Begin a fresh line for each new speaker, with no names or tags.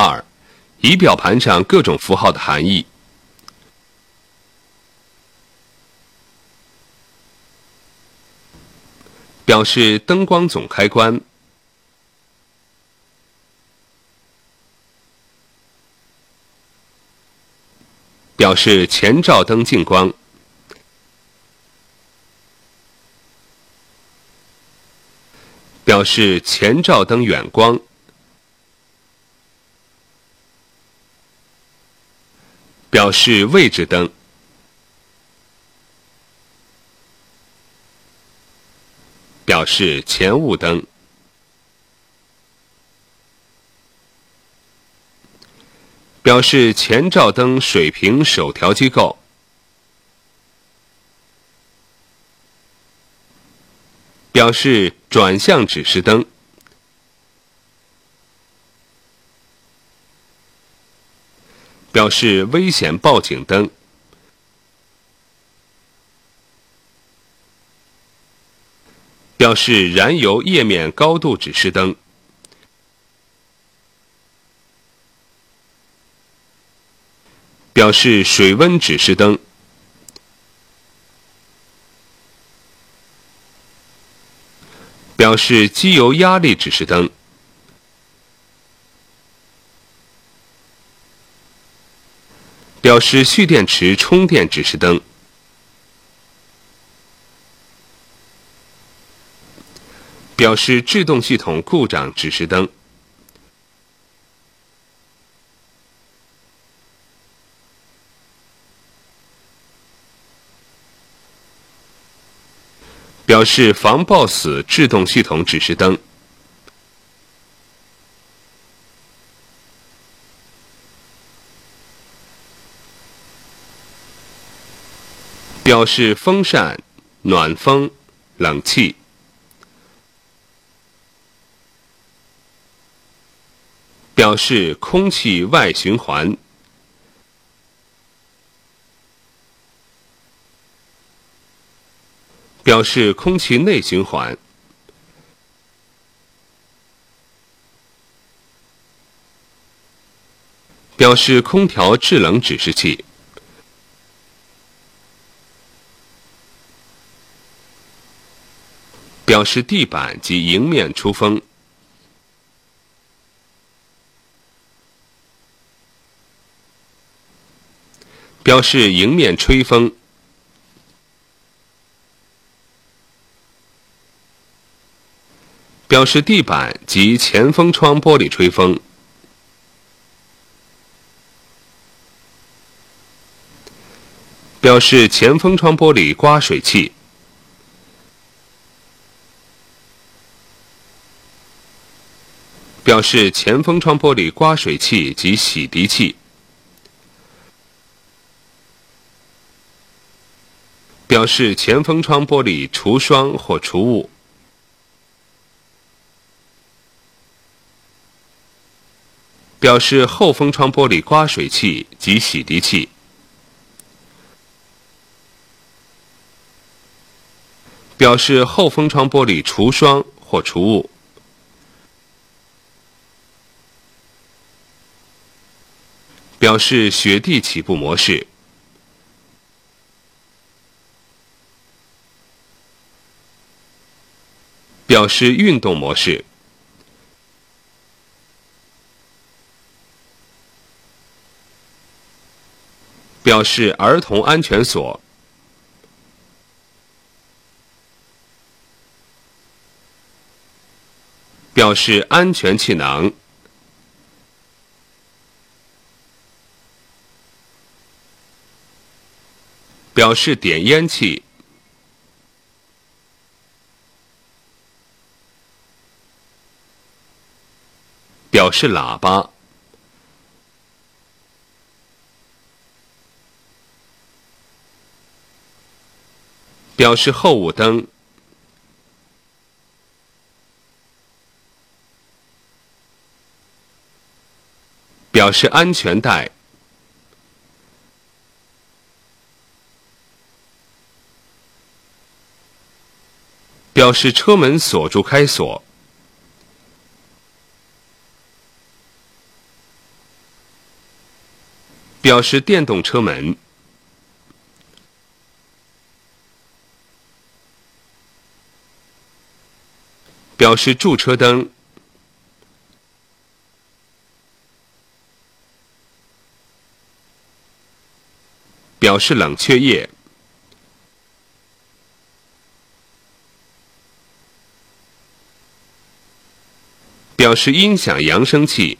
二、仪表盘上各种符号的含义。表示灯光总开关，表示前照灯近光，表示前照灯远光，表示位置灯。表示前雾灯，表示前照灯水平手调机构，表示转向指示灯，表示危险报警灯。表示燃油液面高度指示灯，表示水温指示灯，表示机油压力指示灯，表示蓄电池充电指示灯。表示制动系统故障指示灯，表示防抱死制动系统指示灯，表示风扇、暖风、冷气。表示空气外循环，表示空气内循环，表示空调制冷指示器，表示地板及迎面出风。表示迎面吹风，表示地板及前风窗玻璃吹风，表示前风窗玻璃刮水器，表示前风窗玻璃刮水器及洗涤器。表示前风窗玻璃除霜或除雾，表示后风窗玻璃刮水器及洗涤器，表示后风窗玻璃除霜或除雾，表示雪地起步模式。表示运动模式，表示儿童安全锁，表示安全气囊，表示点烟器。表示喇叭，表示后雾灯，表示安全带，表示车门锁住开锁。表示电动车门。表示驻车灯。表示冷却液。表示音响扬声器。